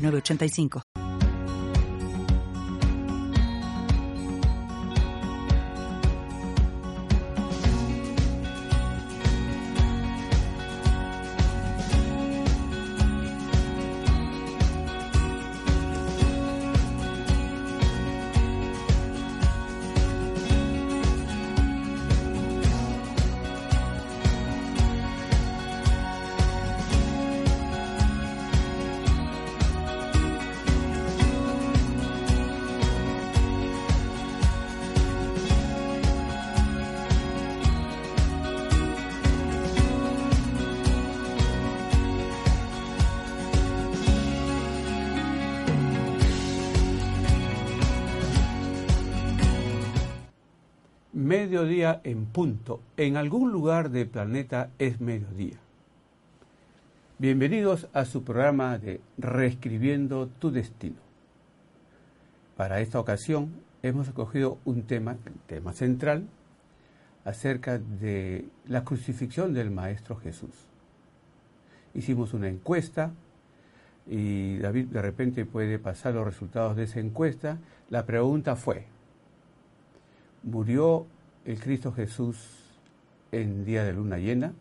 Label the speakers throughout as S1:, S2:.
S1: 985.
S2: En punto. En algún lugar del planeta es mediodía. Bienvenidos a su programa de Reescribiendo tu Destino. Para esta ocasión hemos escogido un tema, tema central, acerca de la crucifixión del Maestro Jesús. Hicimos una encuesta y David de repente puede pasar los resultados de esa encuesta. La pregunta fue, ¿murió el Cristo Jesús en día de luna llena.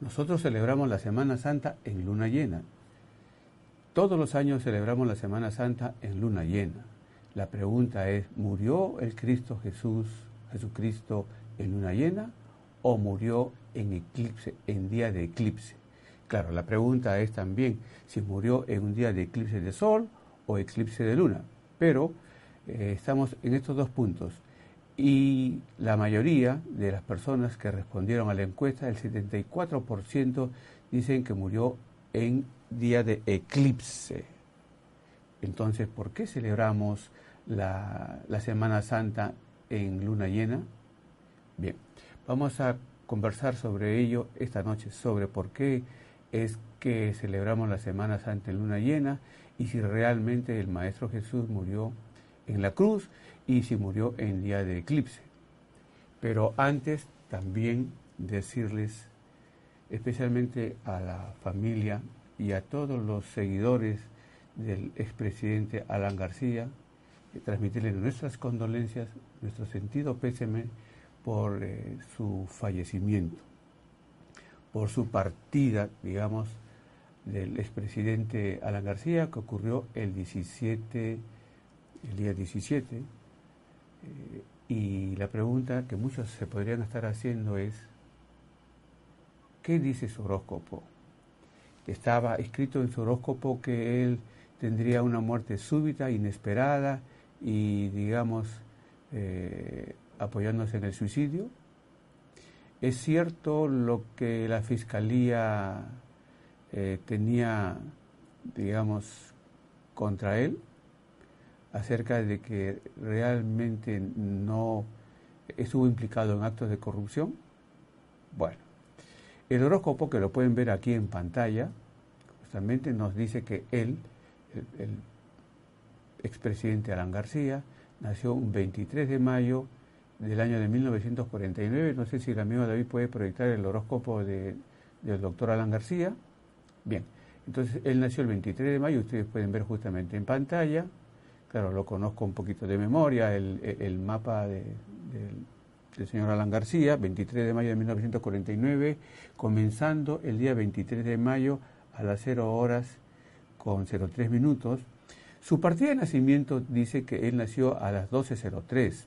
S2: Nosotros celebramos la Semana Santa en luna llena. Todos los años celebramos la Semana Santa en luna llena. La pregunta es, ¿murió el Cristo Jesús, Jesucristo, en luna llena o murió en eclipse, en día de eclipse? Claro, la pregunta es también si murió en un día de eclipse de sol o eclipse de luna. Pero eh, estamos en estos dos puntos y la mayoría de las personas que respondieron a la encuesta, el 74%, dicen que murió en día de eclipse. Entonces, ¿por qué celebramos la, la Semana Santa en luna llena? Bien, vamos a conversar sobre ello esta noche, sobre por qué es que celebramos la Semana Santa en luna llena y si realmente el Maestro Jesús murió en la cruz y si murió en día de eclipse. Pero antes también decirles, especialmente a la familia y a todos los seguidores del expresidente Alan García, transmitirles nuestras condolencias, nuestro sentido pésame por eh, su fallecimiento, por su partida, digamos, del expresidente Alan García, que ocurrió el 17, el día 17 y la pregunta que muchos se podrían estar haciendo es, ¿qué dice su horóscopo? Estaba escrito en su horóscopo que él tendría una muerte súbita, inesperada y, digamos, eh, apoyándose en el suicidio. ¿Es cierto lo que la fiscalía eh, tenía, digamos, contra él? Acerca de que realmente no estuvo implicado en actos de corrupción? Bueno, el horóscopo que lo pueden ver aquí en pantalla, justamente nos dice que él, el, expresidente Alan García, nació un 23 de mayo del año de 1949. No sé si el amigo David puede proyectar el horóscopo de, del doctor Alan García. Bien, entonces él nació el 23 de mayo, ustedes pueden ver justamente en pantalla. Claro, lo conozco un poquito de memoria, el, mapa del señor Alan García, 23 de mayo de 1949, comenzando el día 23 de mayo a las 0 horas con 03 minutos. Su partida de nacimiento dice que él nació a las 12.03,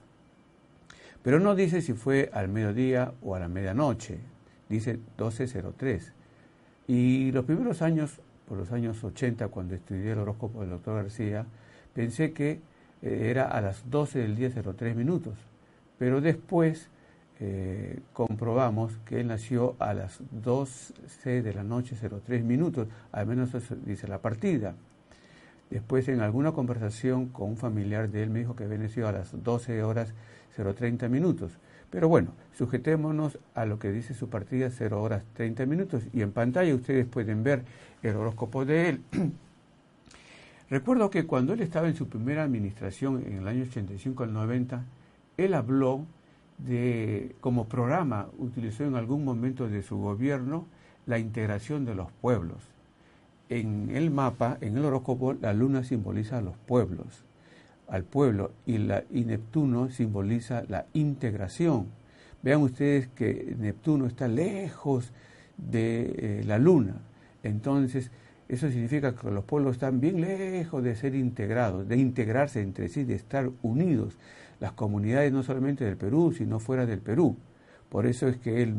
S2: pero no dice si fue al mediodía o a la medianoche, dice 12.03. Y los primeros años, por los años 80, cuando estudié el horóscopo del doctor García, pensé que eh, era a las 12 del día 03 minutos, pero después eh, comprobamos que él nació a las 12 de la noche 03 minutos, al menos eso dice la partida. Después, en alguna conversación con un familiar de él, me dijo que había nacido a las 12 horas 030 minutos. Pero bueno, sujetémonos a lo que dice su partida 0 horas 30 minutos y en pantalla ustedes pueden ver el horóscopo de él. Recuerdo que cuando él estaba en su primera administración en el año 85 al 90, él habló de, como programa, utilizó en algún momento de su gobierno la integración de los pueblos. En el mapa, en el horóscopo, la luna simboliza a los pueblos, al pueblo, y, Neptuno simboliza la integración. Vean ustedes que Neptuno está lejos de eh, la luna. Entonces, eso significa que los pueblos están bien lejos de ser integrados, de integrarse entre sí, de estar unidos. Las comunidades no solamente del Perú, sino fuera del Perú. Por eso es que él,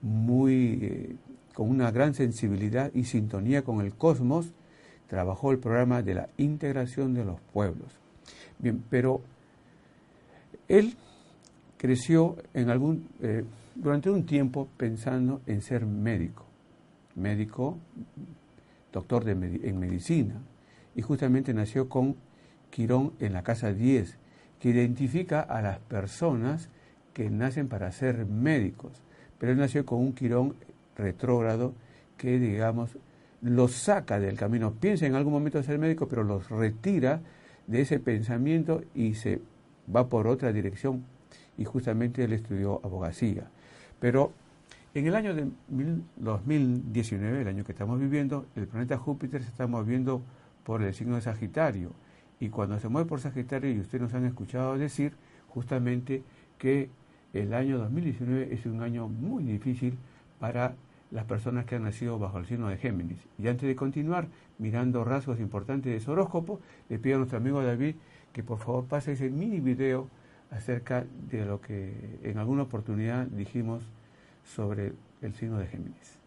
S2: muy, eh, con una gran sensibilidad y sintonía con el cosmos, trabajó el programa de la integración de los pueblos. Bien, pero él creció en algún, eh, durante un tiempo pensando en ser médico. Médico doctor de, en medicina, y justamente nació con Quirón en la casa 10, que identifica a las personas que nacen para ser médicos, pero él nació con un Quirón retrógrado que, digamos, los saca del camino. Piensa en algún momento ser médico, pero los retira de ese pensamiento y se va por otra dirección. Y justamente él estudió abogacía. Pero en el año de 2019, el año que estamos viviendo, el planeta Júpiter se está moviendo por el signo de Sagitario. Y cuando se mueve por Sagitario, y ustedes nos han escuchado decir justamente que el año 2019 es un año muy difícil para las personas que han nacido bajo el signo de Géminis. Y antes de continuar mirando rasgos importantes de su horóscopo, le pido a nuestro amigo David que por favor pase ese mini video acerca de lo que en alguna oportunidad dijimos sobre el signo de Géminis.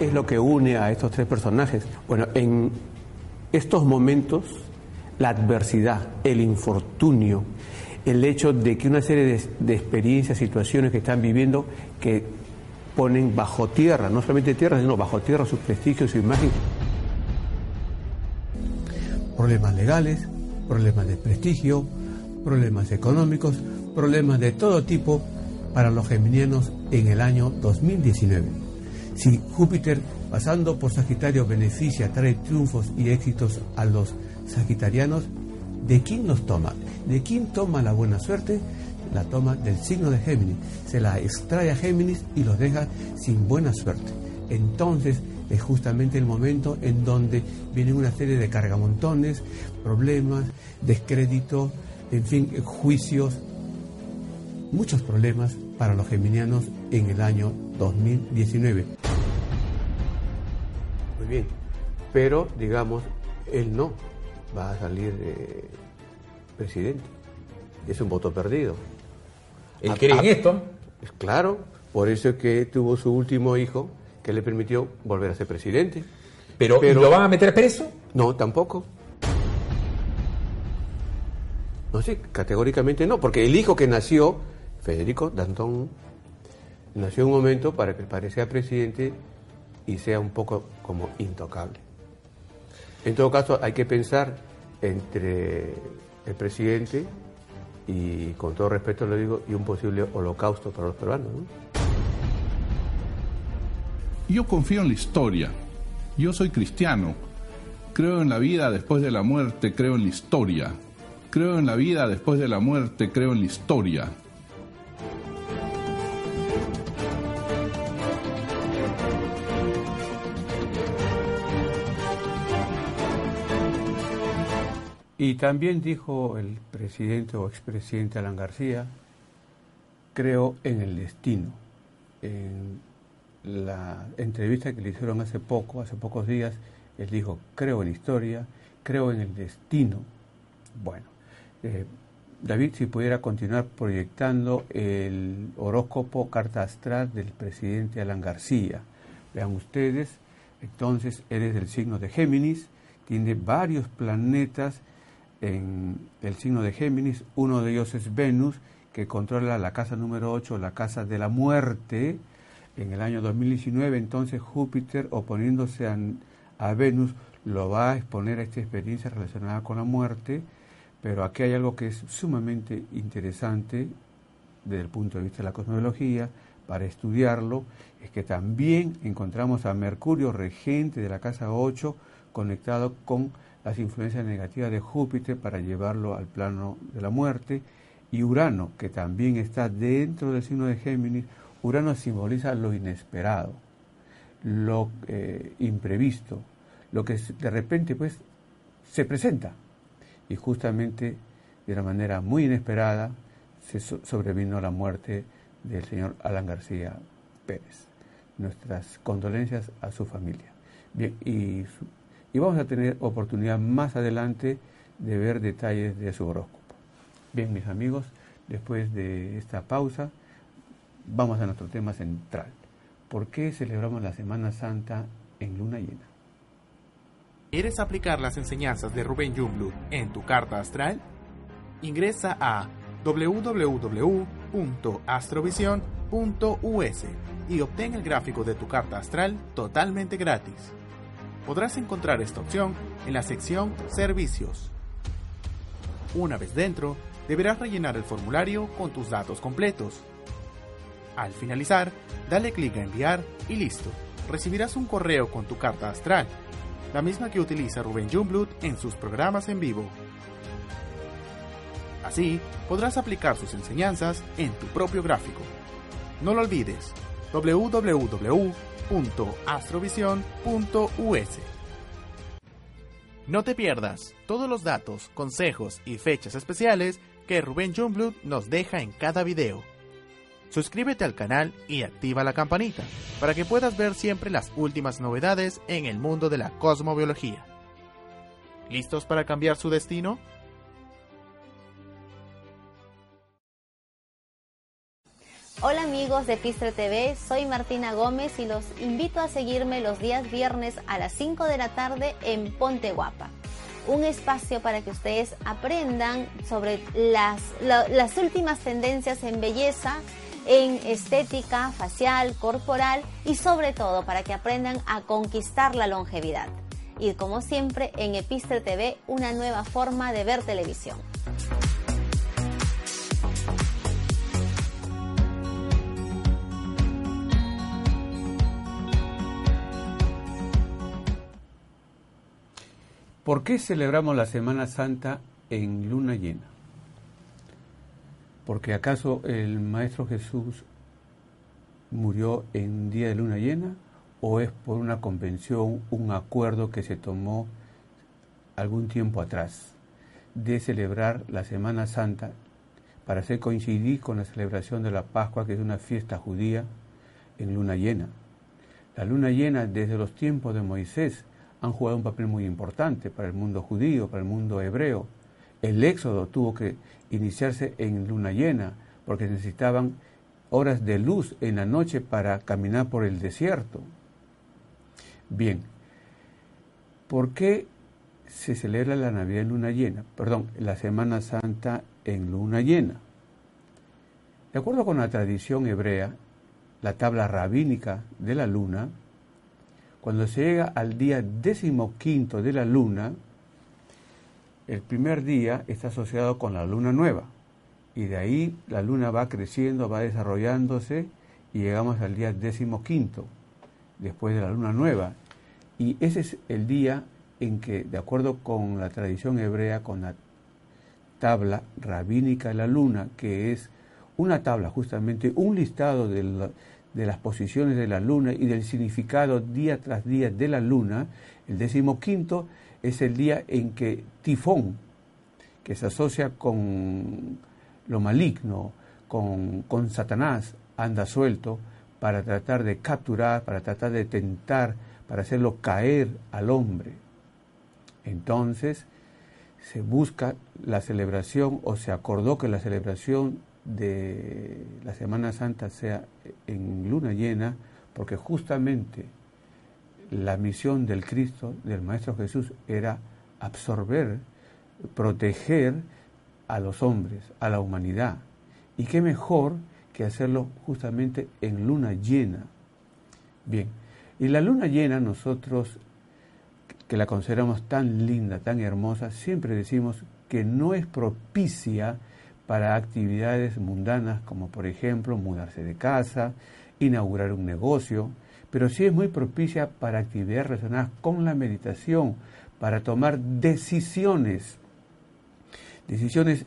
S2: Es lo que une a estos tres personajes? Bueno, en estos momentos, la adversidad, el infortunio, el hecho de que una serie de, experiencias, situaciones que están viviendo, que ponen bajo tierra, no solamente tierra, sino bajo tierra su prestigio, su imagen. Problemas legales, problemas de prestigio, problemas económicos, problemas de todo tipo para los geminianos en el año 2019. Si Júpiter, pasando por Sagitario, beneficia, trae triunfos y éxitos a los sagitarianos, ¿de quién los toma? ¿De quién toma la buena suerte? La toma del signo de Géminis. Se la extrae a Géminis y los deja sin buena suerte. Entonces es justamente el momento en donde viene una serie de cargamontones, problemas, descrédito, en fin, juicios, muchos problemas para los geminianos en el año 2019 bien. Pero, digamos, él no va a salir presidente. Es un voto perdido.
S3: ¿Él cree en esto?
S2: Claro, por eso es que tuvo su último hijo que le permitió volver a ser presidente.
S3: ¿Pero, lo van a meter preso?
S2: No, tampoco. No sé, categóricamente no, porque el hijo que nació, Federico Dantón, nació en un momento para que parecía presidente y sea un poco como intocable. En todo caso, hay que pensar entre el presidente y, con todo respeto lo digo, y un posible holocausto para los peruanos.
S4: Yo confío en la historia. Yo soy cristiano. Creo en la vida después de la muerte, creo en la historia. Creo en la vida después de la muerte, creo en la historia.
S2: Y también dijo el presidente o expresidente Alan García, creo en el destino, en la entrevista que le hicieron hace poco, hace pocos días, él dijo, creo en historia, creo en el destino. Bueno, eh, David, si pudiera continuar proyectando el horóscopo carta astral del presidente Alan García. Vean ustedes, entonces eres del signo de Géminis, tiene varios planetas en el signo de Géminis, uno de ellos es Venus, que controla la casa número 8, la casa de la muerte. En el año 2019, entonces Júpiter, oponiéndose a, Venus, lo va a exponer a esta experiencia relacionada con la muerte, pero aquí hay algo que es sumamente interesante desde el punto de vista de la cosmología, para estudiarlo, es que también encontramos a Mercurio, regente de la casa 8, conectado con las influencias negativas de Júpiter para llevarlo al plano de la muerte, y Urano, que también está dentro del signo de Géminis, Urano simboliza lo inesperado, lo eh, imprevisto, lo que de repente pues se presenta. Y justamente de una manera muy inesperada se sobrevino la muerte del señor Alan García Pérez. Nuestras condolencias a su familia. Bien, y, y vamos a tener oportunidad más adelante de ver detalles de su horóscopo. Bien, mis amigos, después de esta pausa, vamos a nuestro tema central. ¿Por qué celebramos la Semana Santa en luna llena?
S5: ¿Quieres aplicar las enseñanzas de Rubén Jungblut en tu carta astral? Ingresa a www.astrovision.us y obtén el gráfico de tu carta astral totalmente gratis. Podrás encontrar esta opción en la sección Servicios. Una vez dentro, deberás rellenar el formulario con tus datos completos. Al finalizar, dale clic a enviar y listo. Recibirás un correo con tu carta astral, la misma que utiliza Rubén Jungblut en sus programas en vivo. Así, podrás aplicar sus enseñanzas en tu propio gráfico. No lo olvides, www.astrovision.us. No te pierdas todos los datos, consejos y fechas especiales que Rubén Jungblut nos deja en cada video. Suscríbete al canal y activa la campanita para que puedas ver siempre las últimas novedades en el mundo de la cosmobiología. ¿Listos para cambiar su destino?
S6: Hola amigos de Pistre TV, soy Martina Gómez y los invito a seguirme los días viernes a las 5 de la tarde en Ponte Guapa un espacio para que ustedes aprendan sobre las, las últimas tendencias en belleza, en estética facial, corporal y sobre todo para que aprendan a conquistar la longevidad. Y como siempre en Epistre TV, una nueva forma de ver televisión.
S2: ¿Por qué celebramos la Semana Santa en luna llena? ¿Porque acaso el Maestro Jesús murió en día de luna llena? ¿O es por una convención, un acuerdo que se tomó algún tiempo atrás de celebrar la Semana Santa para hacer coincidir con la celebración de la Pascua, que es una fiesta judía, en luna llena? La luna llena desde los tiempos de Moisés han jugado un papel muy importante para el mundo judío, para el mundo hebreo. El éxodo tuvo que iniciarse en luna llena porque necesitaban horas de luz en la noche para caminar por el desierto. Bien, ¿por qué se celebra la Navidad en luna llena? Perdón, la Semana Santa en luna llena. De acuerdo con la tradición hebrea, la tabla rabínica de la luna cuando se llega al día decimoquinto de la luna, el primer día está asociado con la luna nueva. Y de ahí la luna va creciendo, va desarrollándose y llegamos al día decimoquinto, después de la luna nueva. Y ese es el día en que, de acuerdo con la tradición hebrea, con la tabla rabínica de la luna, que es una tabla justamente, un listado de, de las posiciones de la luna y del significado día tras día de la luna, el decimoquinto es el día en que Tifón, que se asocia con lo maligno, con, con Satanás, anda suelto, para tratar de capturar, para tratar de tentar, para hacerlo caer al hombre. Entonces se busca la celebración o se acordó que la celebración de la Semana Santa sea en luna llena, porque justamente la misión del Cristo, del Maestro Jesús, era absorber, proteger a los hombres, a la humanidad. Y qué mejor que hacerlo justamente en luna llena. Bien, y la luna llena nosotros, que la consideramos tan linda, tan hermosa, siempre decimos que no es propicia para actividades mundanas como por ejemplo mudarse de casa, inaugurar un negocio, pero sí es muy propicia para actividades relacionadas con la meditación, para tomar decisiones, decisiones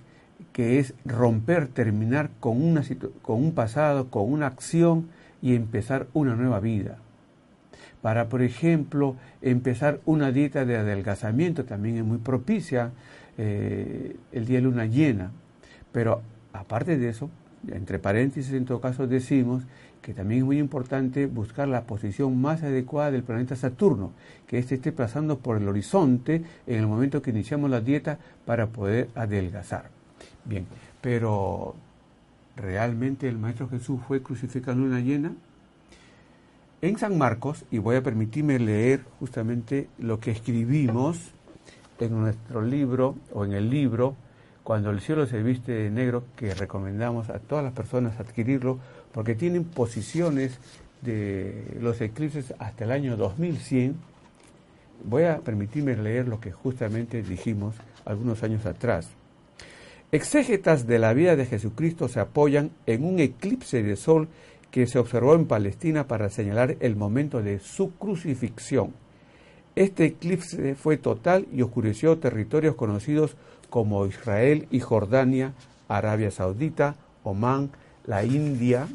S2: que es romper, terminar con, una con un pasado, con una acción y empezar una nueva vida. Para, por ejemplo, empezar una dieta de adelgazamiento también es muy propicia eh, el día de luna llena. Pero aparte de eso, entre paréntesis en todo caso decimos que también es muy importante buscar la posición más adecuada del planeta Saturno, que éste esté pasando por el horizonte en el momento que iniciamos la dieta para poder adelgazar. Bien, pero ¿realmente el Maestro Jesús fue crucificado en luna llena? En San Marcos, y voy a permitirme leer justamente lo que escribimos en nuestro libro o en el libro cuando el cielo se viste de negro, que recomendamos a todas las personas adquirirlo, porque tienen posiciones de los eclipses hasta el año 2100, voy a permitirme leer lo que justamente dijimos algunos años atrás. Exégetas de la vida de Jesucristo se apoyan en un eclipse de sol que se observó en Palestina para señalar el momento de su crucifixión. Este eclipse fue total y oscureció territorios conocidos como Israel y Jordania, Arabia Saudita, Omán, la India,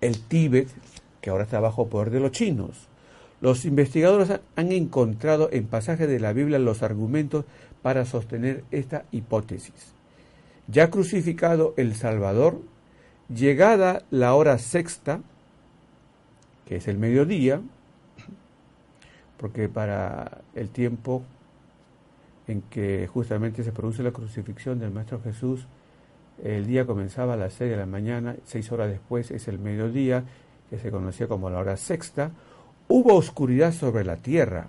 S2: el Tíbet, que ahora está bajo poder de los chinos. Los investigadores han encontrado en pasajes de la Biblia los argumentos para sostener esta hipótesis. Ya crucificado el Salvador, llegada la hora sexta, que es el mediodía, porque para el tiempo en que justamente se produce la crucifixión del Maestro Jesús. El día comenzaba a las 6 de la mañana, seis horas después es el mediodía, que se conocía como la hora sexta. Hubo oscuridad sobre la tierra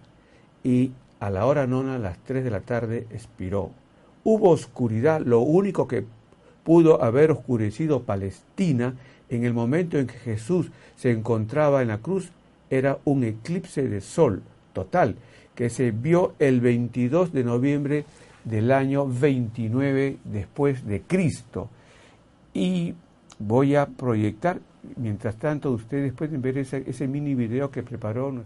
S2: y a la hora nona, a las 3 de la tarde, expiró. Hubo oscuridad, lo único que pudo haber oscurecido Palestina en el momento en que Jesús se encontraba en la cruz era un eclipse de sol total que se vio el 22 de noviembre del año 29 después de Cristo. Y voy a proyectar, mientras tanto ustedes pueden ver ese, ese mini video que preparó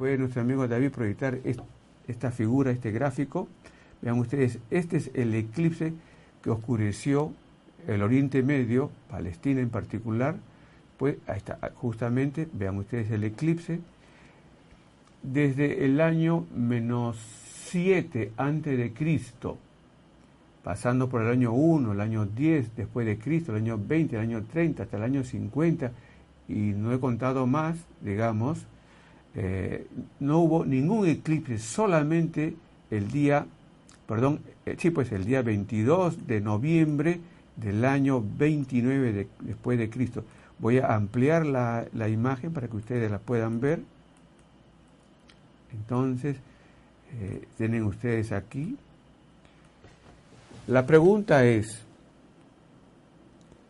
S2: puede nuestro amigo David proyectar esta figura, este gráfico. Vean ustedes, este es el eclipse que oscureció el Oriente Medio, Palestina en particular. Pues ahí está, justamente, vean ustedes el eclipse. Desde el año menos 7 antes de Cristo, pasando por el año 1, el año 10 después de Cristo, el año 20, el año 30, hasta el año 50, y no he contado más, digamos, eh, no hubo ningún eclipse, solamente el día, perdón, eh, sí, pues el día 22 de noviembre del año 29 después de Cristo. Voy a ampliar la, imagen para que ustedes la puedan ver. Entonces, eh, tienen ustedes aquí la pregunta es,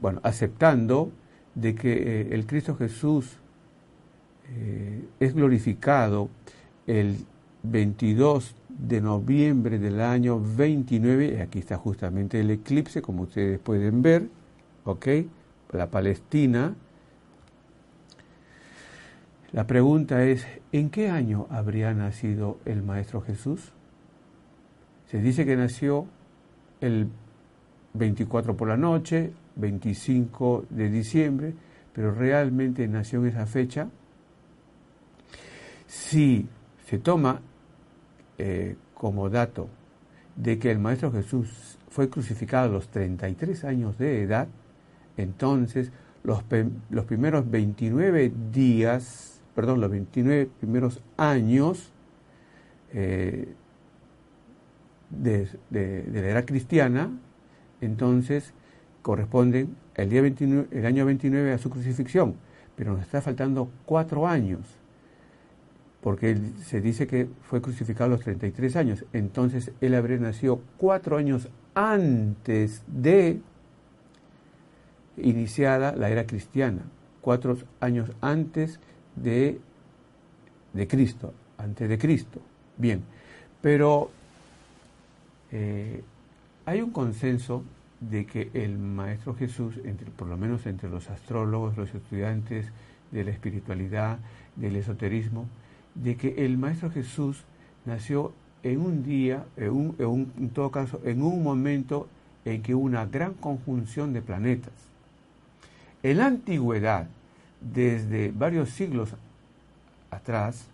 S2: bueno, aceptando de que el Cristo Jesús eh, es glorificado el 22 de noviembre del año 29, y aquí está justamente el eclipse, como ustedes pueden ver, ¿ok? La Palestina. La pregunta es, ¿en qué año habría nacido el Maestro Jesús? Se dice que nació el 24 por la noche, 25 de diciembre, pero realmente nació en esa fecha. Si se toma eh, como dato de que el Maestro Jesús fue crucificado a los 33 años de edad, entonces los, los primeros 29 días, perdón, los 29 primeros años eh, de, la era cristiana, entonces corresponden el, día 29, el año 29 a su crucifixión, pero nos está faltando cuatro años porque se dice que fue crucificado a los 33 años, entonces él habría nacido cuatro años antes de iniciada la era cristiana, cuatro años antes de, de Cristo, antes de Cristo. Bien, pero eh, hay un consenso de que el Maestro Jesús, entre, por lo menos entre los astrólogos, los estudiantes de la espiritualidad, del esoterismo, de que el Maestro Jesús nació en un día, en, en todo caso, en un momento en que hubo una gran conjunción de planetas. En la antigüedad, desde varios siglos atrás,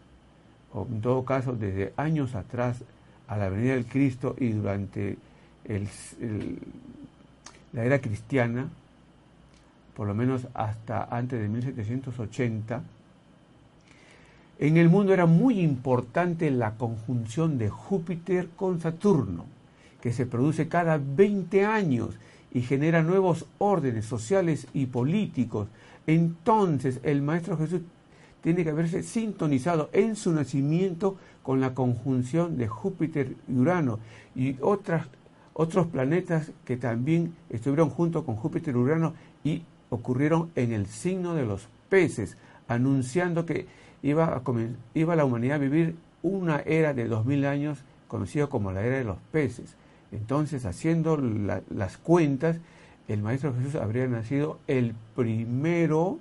S2: o en todo caso desde años atrás a la venida del Cristo y durante la era cristiana, por lo menos hasta antes de 1780, en el mundo era muy importante la conjunción de Júpiter con Saturno, que se produce cada 20 años y genera nuevos órdenes sociales y políticos. Entonces el Maestro Jesús tiene que haberse sintonizado en su nacimiento con la conjunción de Júpiter y Urano y otras, otros planetas que también estuvieron junto con Júpiter y Urano y ocurrieron en el signo de los peces, anunciando que iba, a iba la humanidad a vivir una era de dos mil años conocida como la era de los peces. Entonces, haciendo las cuentas, el Maestro Jesús habría nacido el primero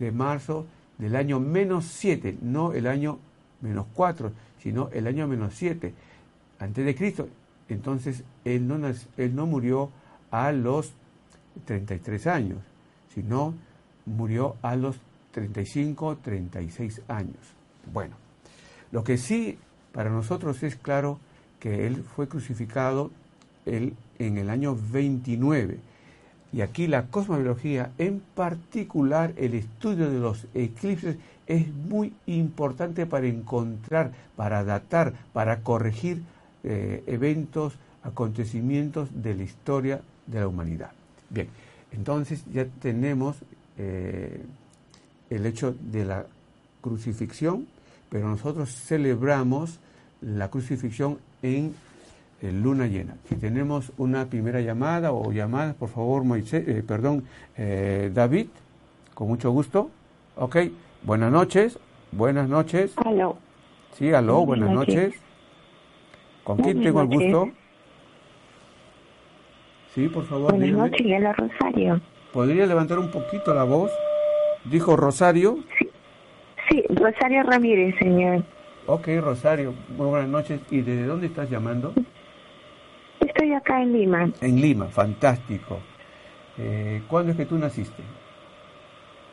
S2: de marzo del año menos siete, no el año menos cuatro, sino el año menos siete, antes de Cristo. Entonces, él no, él no murió a los 33 años, sino murió a los 35, 36 años. Bueno, lo que sí para nosotros es claro que él fue crucificado él, en el año 29. Y aquí la cosmobiología, en particular el estudio de los eclipses, es muy importante para encontrar, para datar, para corregir eh, eventos, acontecimientos de la historia de la humanidad. Bien, entonces ya tenemos eh, el hecho de la crucifixión, pero nosotros celebramos la crucifixión en luna llena. Si tenemos una primera llamada o llamada, por favor, Moisés, eh, perdón, eh, David, con mucho gusto. Ok, buenas noches, buenas noches.
S7: Aló.
S2: Sí, aló, buenas, noches. ¿Con quién tengo el gusto? Sí, por favor.
S7: Buenas noches, Rosario.
S2: ¿Podría levantar un poquito la voz? ¿Dijo Rosario?
S7: Sí, Rosario Ramírez, señor.
S2: Ok, Rosario, muy buenas noches. ¿Y desde dónde estás llamando?
S7: Estoy acá en Lima.
S2: En Lima, fantástico. Eh, ¿Cuándo es que tú naciste?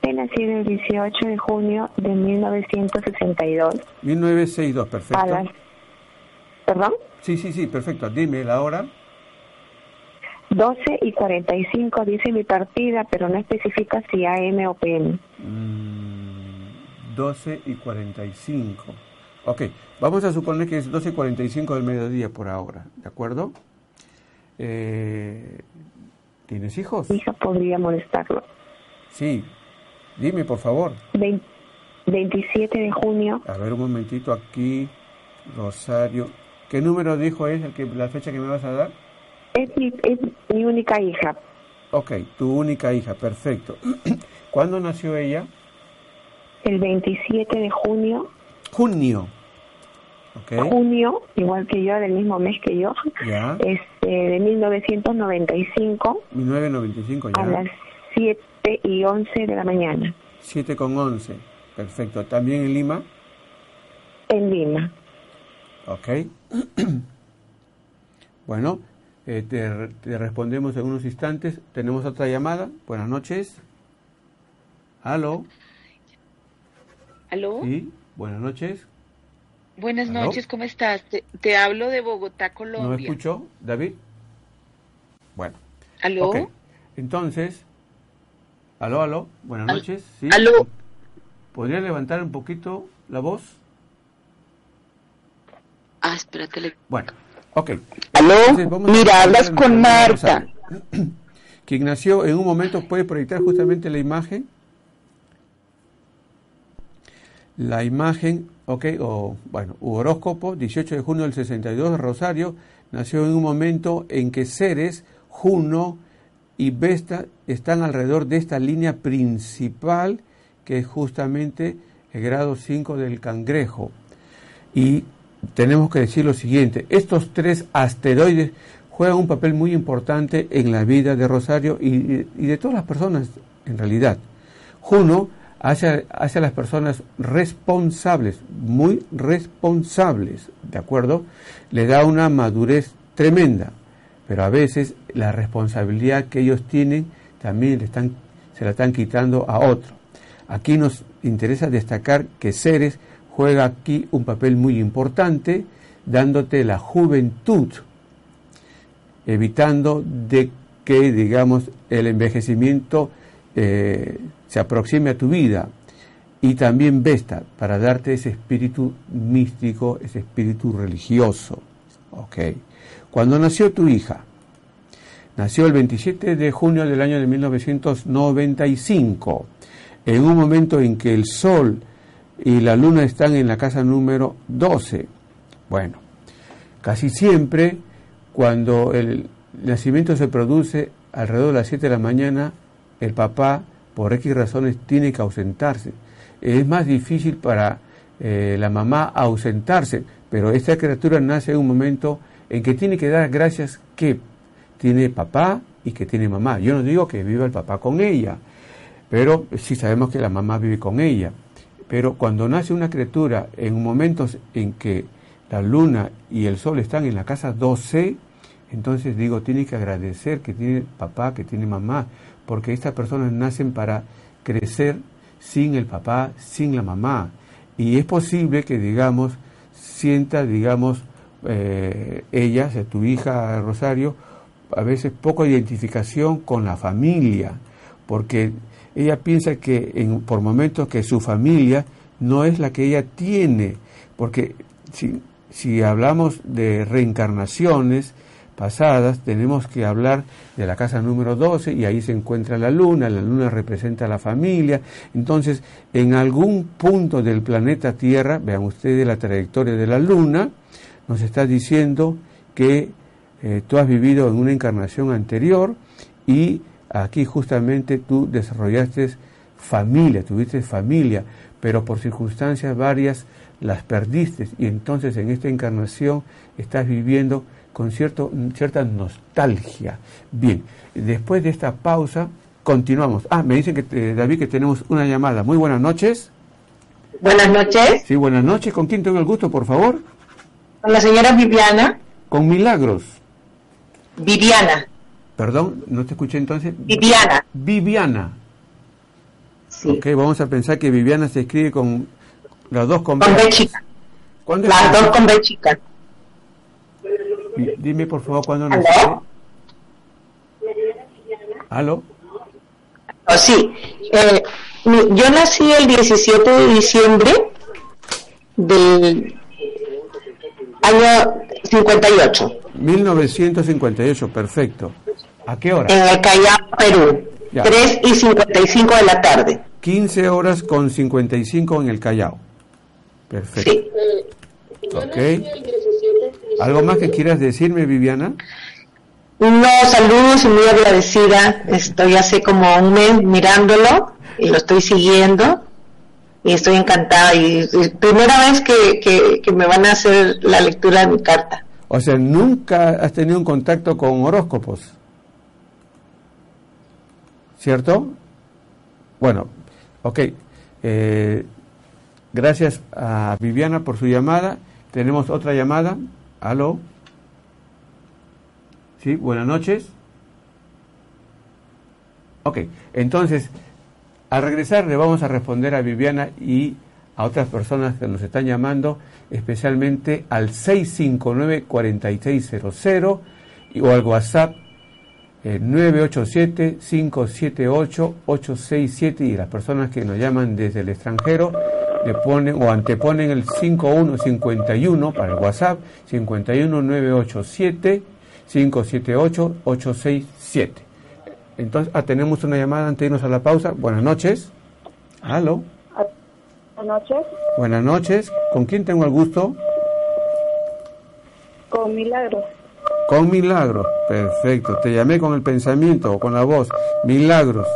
S7: He nacido el 18 de junio de 1962.
S2: 1962, perfecto.
S7: ¿Perdón?
S2: Sí, sí, sí, perfecto. Dime la hora.
S7: 12 y 45 dice mi partida, pero no especifica si AM o PM.
S2: 12 mm, y 45. Ok, vamos a suponer que es 12 y 45 del mediodía por ahora, ¿de acuerdo? Eh, ¿Tienes hijos?
S7: hija podría molestarlo.
S2: Sí, dime por favor.
S7: 27 de junio.
S2: A ver un momentito aquí, Rosario. ¿Qué número dijo es el que, la fecha que me vas a dar?
S7: Es mi, es mi única hija.
S2: Ok, tu única hija, perfecto. ¿Cuándo nació ella?
S7: El 27 de junio.
S2: Junio. Okay.
S7: Junio, igual que yo, del mismo mes que yo.
S2: Ya.
S7: Este, de 1995.
S2: 1995, ya.
S7: A las 7 y 11 de la mañana.
S2: 7 con 11, perfecto. ¿También en Lima?
S7: En Lima.
S2: Ok. bueno, eh, te, te, respondemos en unos instantes. Tenemos otra llamada. Buenas noches. ¿Aló?
S8: ¿Aló?
S2: Sí, buenas noches.
S8: Buenas ¿Aló? noches, ¿cómo estás? Te, te, hablo de Bogotá, Colombia.
S2: ¿No me escuchó, David? Bueno.
S8: ¿Aló?
S2: Okay. Entonces, aló, aló, buenas
S8: ¿Al
S2: noches. ¿Sí?
S8: ¿Aló?
S2: ¿Podría levantar un poquito la voz?
S8: Ah, espérate.
S2: Bueno, ok.
S8: ¿Aló? Entonces, Mira, hablas con Marta.
S2: Quien nació en un momento puede proyectar justamente la imagen. La imagen, ok, o bueno, horóscopo, 18 de junio del 62, Rosario, nació en un momento en que Ceres, Juno y Vesta están alrededor de esta línea principal, que es justamente el grado 5 del cangrejo. Y tenemos que decir lo siguiente, estos tres asteroides juegan un papel muy importante en la vida de Rosario y, de todas las personas en realidad. Juno hace, hace a las personas responsables, muy responsables, ¿de acuerdo? Le da una madurez tremenda, pero a veces la responsabilidad que ellos tienen también le están, se la están quitando a otro. Aquí nos interesa destacar que Ceres juega aquí un papel muy importante, dándote la juventud, evitando de que, digamos, el envejecimiento eh, se aproxime a tu vida. Y también Vesta, para darte ese espíritu místico, ese espíritu religioso. Ok. Cuando nació tu hija, nació el 27 de junio del año de 1995, en un momento en que el Sol y la Luna están en la casa número 12. Bueno, casi siempre cuando el nacimiento se produce alrededor de las 7 de la mañana, el papá, por X razones, tiene que ausentarse. Es más difícil para eh, la mamá ausentarse, pero esta criatura nace en un momento en que tiene que dar gracias que tiene papá y que tiene mamá. Yo no digo que viva el papá con ella, pero sí sabemos que la mamá vive con ella. Pero cuando nace una criatura en momentos en que la luna y el sol están en la casa 12, entonces digo, tiene que agradecer que tiene papá, que tiene mamá, porque estas personas nacen para crecer sin el papá, sin la mamá. Y es posible que, digamos, sienta, digamos, eh, ella, tu hija Rosario, a veces poca identificación con la familia, porque ella piensa que en, por momentos que su familia no es la que ella tiene, porque si, si hablamos de reencarnaciones pasadas, tenemos que hablar de la casa número 12 y ahí se encuentra la luna, la luna representa a la familia, entonces en algún punto del planeta Tierra, vean ustedes la trayectoria de la luna, nos está diciendo que eh, tú has vivido en una encarnación anterior y aquí justamente tú desarrollaste familia, tuviste familia, pero por circunstancias varias las perdiste y entonces en esta encarnación estás viviendo con cierto, cierta nostalgia. Bien, después de esta pausa continuamos. Ah, me dicen que eh, David que tenemos una llamada. Muy buenas noches.
S9: Buenas noches.
S2: Sí, buenas noches. ¿Con quién tengo el gusto, por favor?
S9: Con la señora Viviana.
S2: Con Milagros.
S9: Viviana.
S2: Perdón, no te escuché entonces.
S9: Viviana.
S2: Viviana.
S9: Sí.
S2: Ok, vamos a pensar que Viviana se escribe con las dos con,
S9: con B chica.
S2: ¿Cuándo
S9: Las dos con B chica.
S2: Dime por favor cuándo
S9: ¿Aló?
S2: nació. ¿Aló?
S9: Oh, sí. Eh, yo nací el 17 de diciembre del año 58
S2: 1958, perfecto. ¿A qué hora?
S9: en el Callao, Perú.
S2: Ya.
S9: 3 y 55 de la tarde.
S2: 15 horas con 55 en el Callao. Perfecto.
S9: Sí.
S2: Ok. ¿Algo más que quieras decirme, Viviana?
S9: No, saludos y muy agradecida. Estoy hace como un mes mirándolo y lo estoy siguiendo y estoy encantada. Y, primera vez que, que, me van a hacer la lectura de mi carta.
S2: O sea, nunca has tenido un contacto con horóscopos. ¿Cierto? Bueno, ok. Eh, gracias a Viviana por su llamada. Tenemos otra llamada. Aló. Sí, buenas noches. Ok, entonces, al regresar le vamos a responder a Viviana y a otras personas que nos están llamando, especialmente al 659-4600 o al WhatsApp 987-578-867 y las personas que nos llaman desde el extranjero le ponen o anteponen el 5151 para el WhatsApp 51987 578-867. Entonces, ah, tenemos una llamada antes de irnos a la pausa. Buenas noches. Aló.
S7: Buenas noches.
S2: Buenas noches. ¿Con quién tengo el gusto?
S7: Con Milagros.
S2: Con Milagros. Perfecto. Te llamé con el pensamiento o con la voz. Milagros.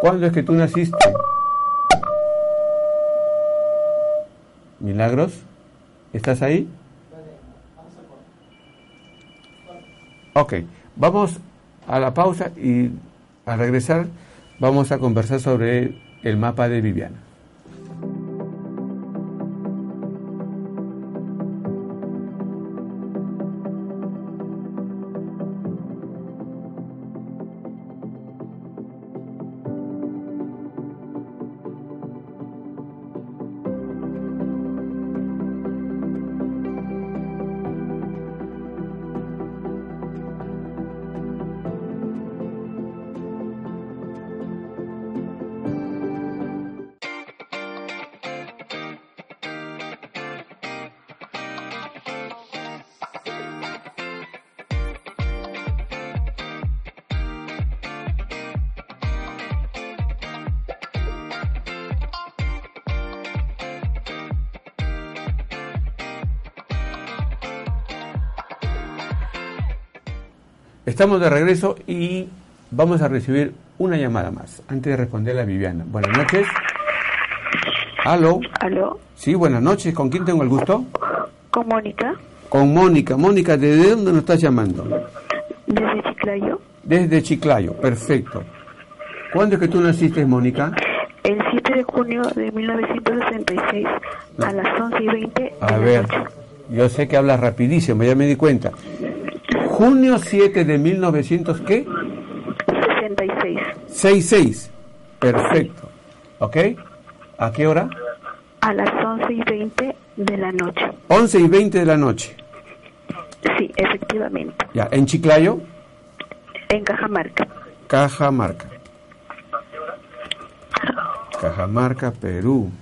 S2: ¿Cuándo es que tú naciste? Milagros. ¿Estás ahí? Ok, vamos a la pausa y al regresar vamos a conversar sobre el mapa de Viviana. Estamos de regreso y vamos a recibir una llamada más antes de responderle a Viviana. Buenas noches. Aló.
S7: Aló.
S2: Sí, buenas noches. ¿Con quién tengo el gusto?
S7: Con Mónica.
S2: Con Mónica. Mónica, ¿desde dónde nos estás llamando?
S7: Desde Chiclayo.
S2: Desde Chiclayo, perfecto. ¿Cuándo es que tú naciste, Mónica?
S7: El 7 de junio de 1966, a las 11 y 20.
S2: A ver, yo sé que hablas rapidísimo, ya me di cuenta. Junio 7 de 1900, ¿qué?
S7: 66.
S2: 66. Perfecto. ¿Ok? ¿A qué hora?
S7: A las 11 y 20 de la noche.
S2: 11 y 20 de la noche.
S7: Sí, efectivamente.
S2: Ya, ¿en Chiclayo?
S7: En Cajamarca.
S2: Cajamarca. Cajamarca, Perú.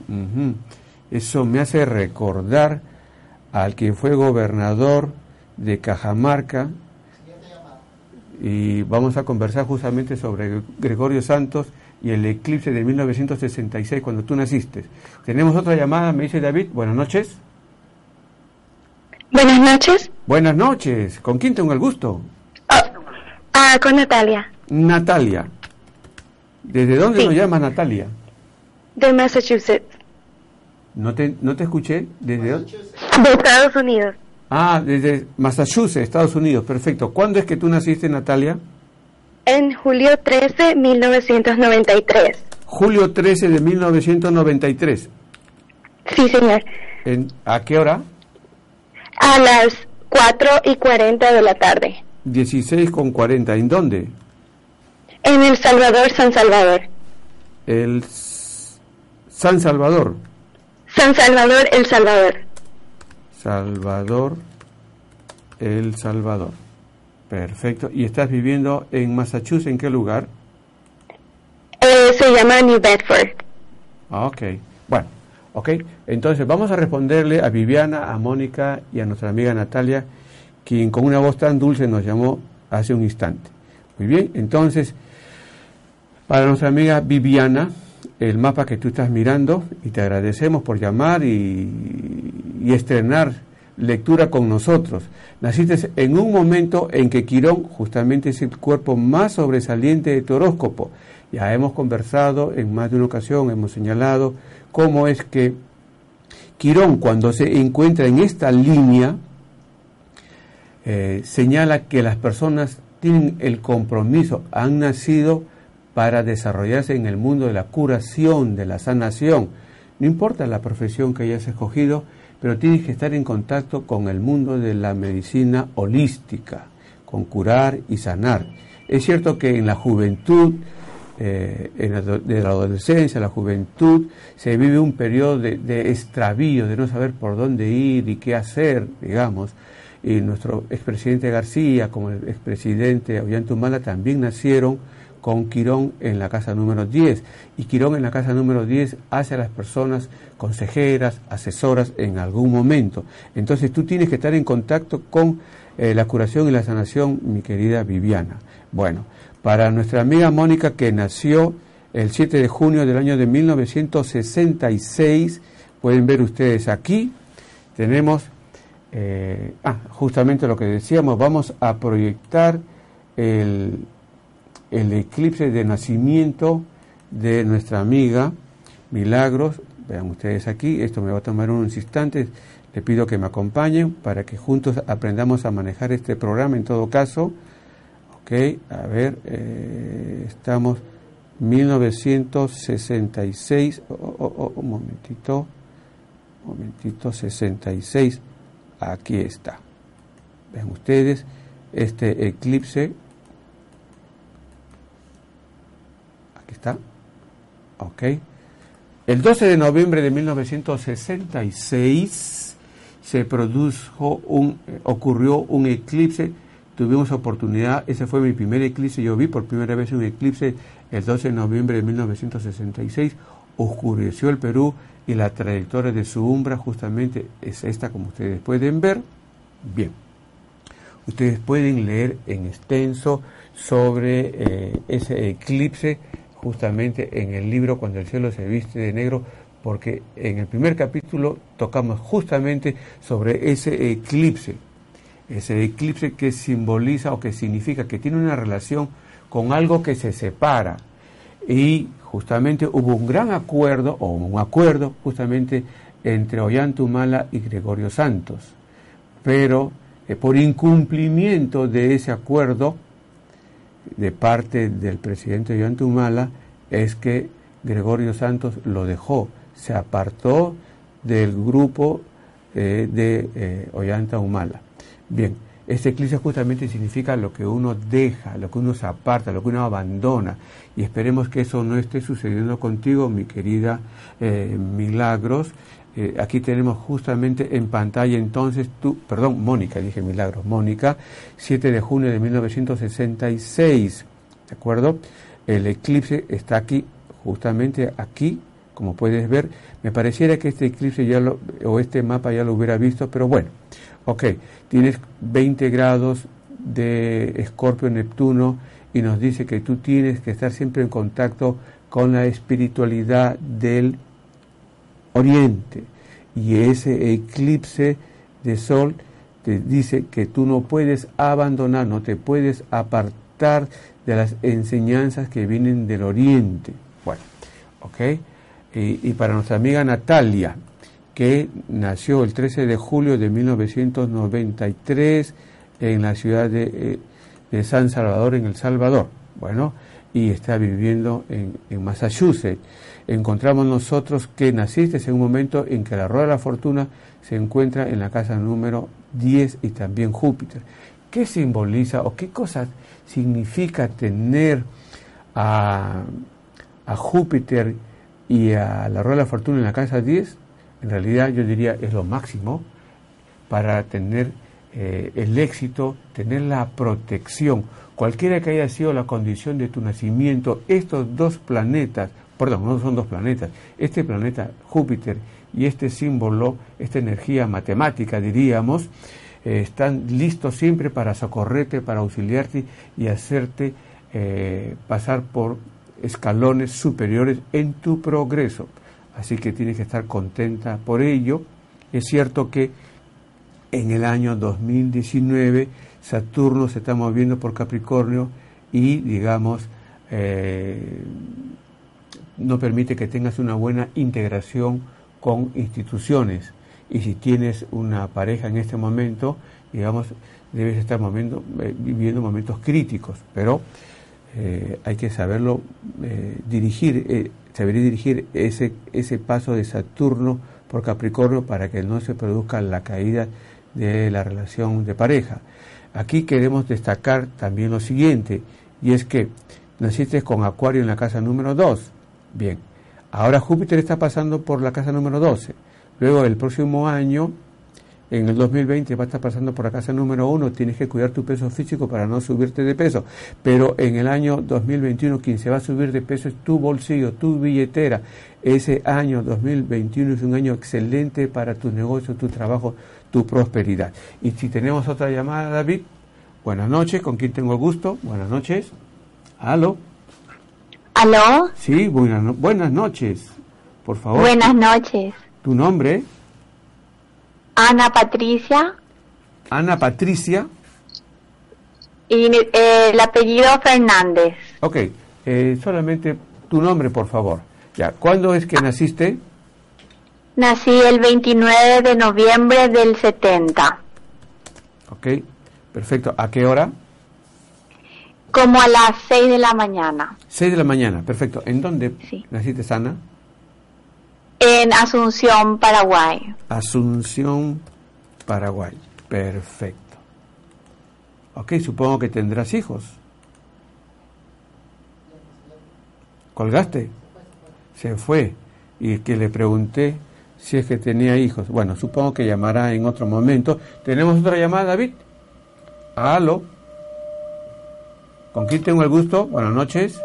S2: Eso me hace recordar al que fue gobernador de Cajamarca y vamos a conversar justamente sobre Gregorio Santos y el eclipse de 1966 cuando tú naciste. Tenemos otra llamada, me dice David. Buenas noches.
S10: Buenas noches.
S2: Buenas noches. ¿Con quién tengo el gusto?
S10: ah, con Natalia.
S2: Natalia. ¿Desde dónde nos llama Natalia?
S10: De Massachusetts.
S2: No te, no te escuché. ¿Desde dónde?
S10: De Estados Unidos.
S2: Ah, desde Massachusetts, Estados Unidos, perfecto. ¿Cuándo es que tú naciste, Natalia?
S10: En julio 13, 1993.
S2: Julio 13 de 1993.
S10: Sí, señor.
S2: ¿En, ¿A qué hora?
S10: A las 4 y 40 de la tarde.
S2: 16 con 40. ¿En dónde?
S10: En El Salvador, San Salvador.
S2: El San Salvador.
S10: San Salvador, El Salvador.
S2: Salvador, El Salvador. Perfecto. ¿Y estás viviendo en Massachusetts? ¿En qué lugar?
S10: Eh, se llama New Bedford.
S2: Ah, ok. Bueno, ok. Entonces vamos a responderle a Viviana, a Mónica y a nuestra amiga Natalia, quien con una voz tan dulce nos llamó hace un instante. Muy bien, entonces, para nuestra amiga Viviana, el mapa que tú estás mirando y te agradecemos por llamar y, estrenar lectura con nosotros. Naciste en un momento en que Quirón justamente es el cuerpo más sobresaliente de tu horóscopo. Ya hemos conversado en más de una ocasión, hemos señalado cómo es que Quirón cuando se encuentra en esta línea eh, señala que las personas tienen el compromiso, han nacido para desarrollarse en el mundo de la curación, de la sanación. No importa la profesión que hayas escogido, pero tienes que estar en contacto con el mundo de la medicina holística, con curar y sanar. Es cierto que en la juventud, eh, en la, de la adolescencia, la juventud, se vive un periodo de, extravío, de no saber por dónde ir y qué hacer, digamos. Y nuestro expresidente García, como el expresidente Ollantumala, también nacieron con Quirón en la casa número 10. Y Quirón en la casa número 10 hace a las personas consejeras, asesoras en algún momento. Entonces tú tienes que estar en contacto con eh, la curación y la sanación, mi querida Viviana. Bueno, para nuestra amiga Mónica que nació el 7 de junio del año de 1966, pueden ver ustedes aquí, tenemos, eh, ah, justamente lo que decíamos, vamos a proyectar el el eclipse de nacimiento de nuestra amiga Milagros. Vean ustedes aquí, esto me va a tomar unos instantes. Le pido que me acompañen para que juntos aprendamos a manejar este programa en todo caso. Ok, a ver, eh, estamos 1966, un momentito, un momentito, 66, aquí está. Vean ustedes, este eclipse está. Ok. El 12 de noviembre de 1966 se produjo un, eh, ocurrió un eclipse. Tuvimos oportunidad, ese fue mi primer eclipse. Yo vi por primera vez un eclipse el 12 de noviembre de 1966. Oscureció el Perú y la trayectoria de su umbra justamente es esta, como ustedes pueden ver. Bien. Ustedes pueden leer en extenso sobre eh, ese eclipse justamente en el libro Cuando el cielo se viste de negro, porque en el primer capítulo tocamos justamente sobre ese eclipse, ese eclipse que simboliza o que significa que tiene una relación con algo que se separa. Y justamente hubo un gran acuerdo, o un acuerdo justamente entre Ollantumala y Gregorio Santos. Pero eh, por incumplimiento de ese acuerdo, de parte del presidente Ollantumala es que Gregorio Santos lo dejó, se apartó del grupo eh, de eh, Ollanta Humala. Bien, este eclipse justamente significa lo que uno deja, lo que uno se aparta, lo que uno abandona. Y esperemos que eso no esté sucediendo contigo, mi querida eh, Milagros, eh, aquí tenemos justamente en pantalla entonces tú, perdón, Mónica, dije Milagros, Mónica, 7 de junio de 1966, ¿de acuerdo? El eclipse está aquí, justamente aquí, como puedes ver, me pareciera que este eclipse ya lo, o este mapa ya lo hubiera visto, pero bueno, ok, tienes 20 grados de Escorpio Neptuno y nos dice que tú tienes que estar siempre en contacto con la espiritualidad del oriente. Y ese eclipse de sol te dice que tú no puedes abandonar, no te puedes apartar de las enseñanzas que vienen del oriente. Bueno, ok. Y, para nuestra amiga Natalia, que nació el 13 de julio de 1993 en la ciudad de, eh, de San Salvador, en El Salvador. Bueno, y está viviendo en, en, Massachusetts. Encontramos nosotros que naciste en un momento en que la rueda de la fortuna se encuentra en la casa número 10 y también Júpiter. ¿Qué simboliza o qué cosas significa tener a, a Júpiter y a la rueda de la fortuna en la casa 10? En realidad yo diría es lo máximo para tener eh, el éxito, tener la protección cualquiera que haya sido la condición de tu nacimiento, estos dos planetas, perdón, no son dos planetas, este planeta Júpiter y este símbolo, esta energía matemática, diríamos, eh, están listos siempre para socorrerte, para auxiliarte y hacerte eh, pasar por escalones superiores en tu progreso. Así que tienes que estar contenta por ello. Es cierto que en el año 2019 Saturno se está moviendo por Capricornio y, digamos, eh, no permite que tengas una buena integración con instituciones. Y si tienes una pareja en este momento, digamos, debes estar eh, viviendo momentos críticos, pero eh, hay que saberlo dirigir, saber dirigir ese, ese paso de Saturno por Capricornio para que no se produzca la caída de la relación de pareja. Aquí queremos destacar también lo siguiente, y es que naciste con Acuario en la casa número 2. Bien, ahora Júpiter está pasando por la casa número 12. Luego el próximo año, en el 2020, va a estar pasando por la casa número 1. Tienes que cuidar tu peso físico para no subirte de peso. Pero en el año 2021, quien se va a subir de peso es tu bolsillo, tu billetera. Ese año 2021 es un año excelente para tu negocio, tu trabajo, tu prosperidad. Y si tenemos otra llamada, David, buenas noches, ¿con quién tengo gusto? Buenas noches. ¿Aló?
S10: ¿Aló?
S2: Sí, buenas, buenas noches, por favor.
S10: Buenas noches.
S2: ¿Tu nombre?
S10: Ana Patricia.
S2: Ana Patricia.
S10: Y eh, el apellido Fernández.
S2: Ok, eh, solamente tu nombre, por favor. Ya, ¿cuándo es que naciste?
S10: Nací el 29 de noviembre del 70.
S2: Ok, perfecto. ¿A qué hora?
S10: Como a las 6 de la mañana.
S2: 6 de la mañana, perfecto. ¿En dónde naciste, Sana?
S10: En Asunción, Paraguay.
S2: Asunción, Paraguay. Perfecto. Ok, supongo que tendrás hijos. ¿Colgaste? Se fue. Y que le pregunté si es que tenía hijos. Bueno, supongo que llamará en otro momento. ¿Tenemos otra llamada, David? Aló. ¿Con quién tengo el gusto? Buenas noches.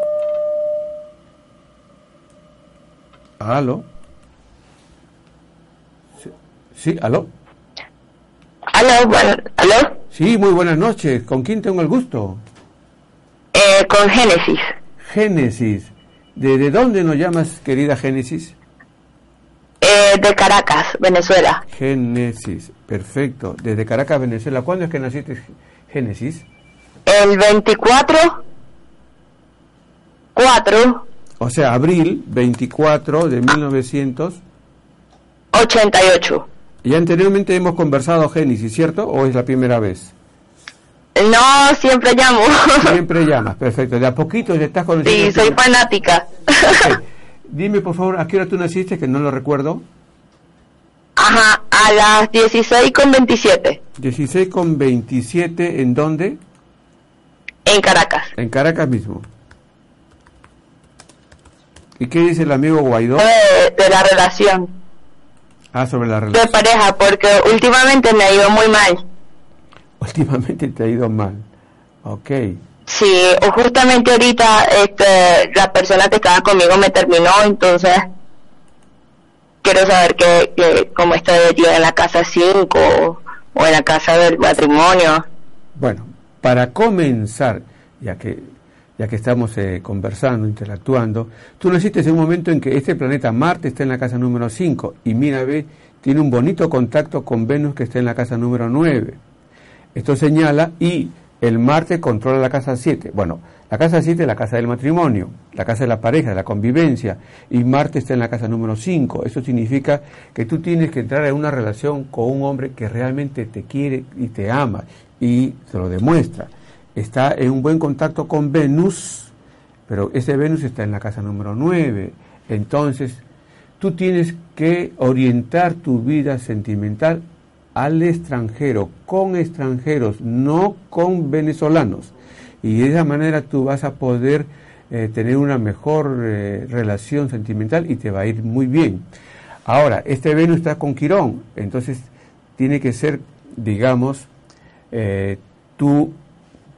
S2: Aló. Sí, aló.
S10: Aló, aló.
S2: Sí, muy buenas noches. ¿Con quién tengo el gusto?
S10: Eh, con Génesis.
S2: Génesis. ¿De dónde nos llamas, querida Génesis?
S10: Eh, de Caracas, Venezuela.
S2: Génesis, perfecto. Desde Caracas, Venezuela. ¿Cuándo es que naciste, Génesis?
S10: El 24, 4.
S2: O sea, abril 24 de 1988. Y anteriormente hemos conversado Génesis, ¿cierto? ¿O es la primera vez?
S10: No, siempre llamo.
S2: Siempre llamas, perfecto. De a poquito ya estás conociendo.
S10: Sí, soy fanática.
S2: Dime, por favor, ¿a qué hora tú naciste? Que no lo recuerdo.
S10: Ajá, a las 16 con 27.
S2: 16 con 27, ¿en dónde?
S10: En Caracas.
S2: En Caracas mismo. ¿Y qué dice el amigo Guaidó?
S10: De la relación.
S2: Ah, sobre la relación.
S10: De pareja, porque últimamente me ha ido muy mal.
S2: Últimamente te ha ido mal. Ok.
S10: Sí, justamente ahorita este, la persona que estaba conmigo me terminó, entonces quiero saber que, cómo está yo en la casa 5 o en la casa del matrimonio.
S2: Bueno, para comenzar, ya que ya que estamos eh, conversando, interactuando, tú naciste en un momento en que este planeta Marte está en la casa número 5 y mira, ve, tiene un bonito contacto con Venus que está en la casa número 9. Esto señala y el Marte controla la casa 7. Bueno, la casa 7 es la casa del matrimonio, la casa de la pareja, de la convivencia, y Marte está en la casa número 5. Eso significa que tú tienes que entrar en una relación con un hombre que realmente te quiere y te ama, y te lo demuestra. Está en un buen contacto con Venus, pero ese Venus está en la casa número 9. Entonces, tú tienes que orientar tu vida sentimental al extranjero, con extranjeros, no con venezolanos. Y de esa manera tú vas a poder eh, tener una mejor eh, relación sentimental y te va a ir muy bien. Ahora, este Venus está con Quirón, entonces tiene que ser, digamos, eh, tu,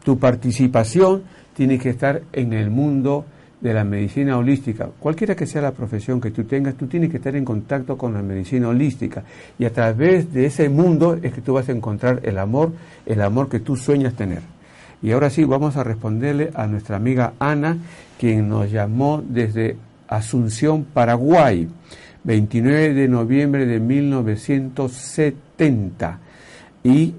S2: tu participación tiene que estar en el mundo de la medicina holística, cualquiera que sea la profesión que tú tengas, tú tienes que estar en contacto con la medicina holística y a través de ese mundo es que tú vas a encontrar el amor, el amor que tú sueñas tener. Y ahora sí, vamos a responderle a nuestra amiga Ana, quien nos llamó desde Asunción, Paraguay, 29 de noviembre de 1970. y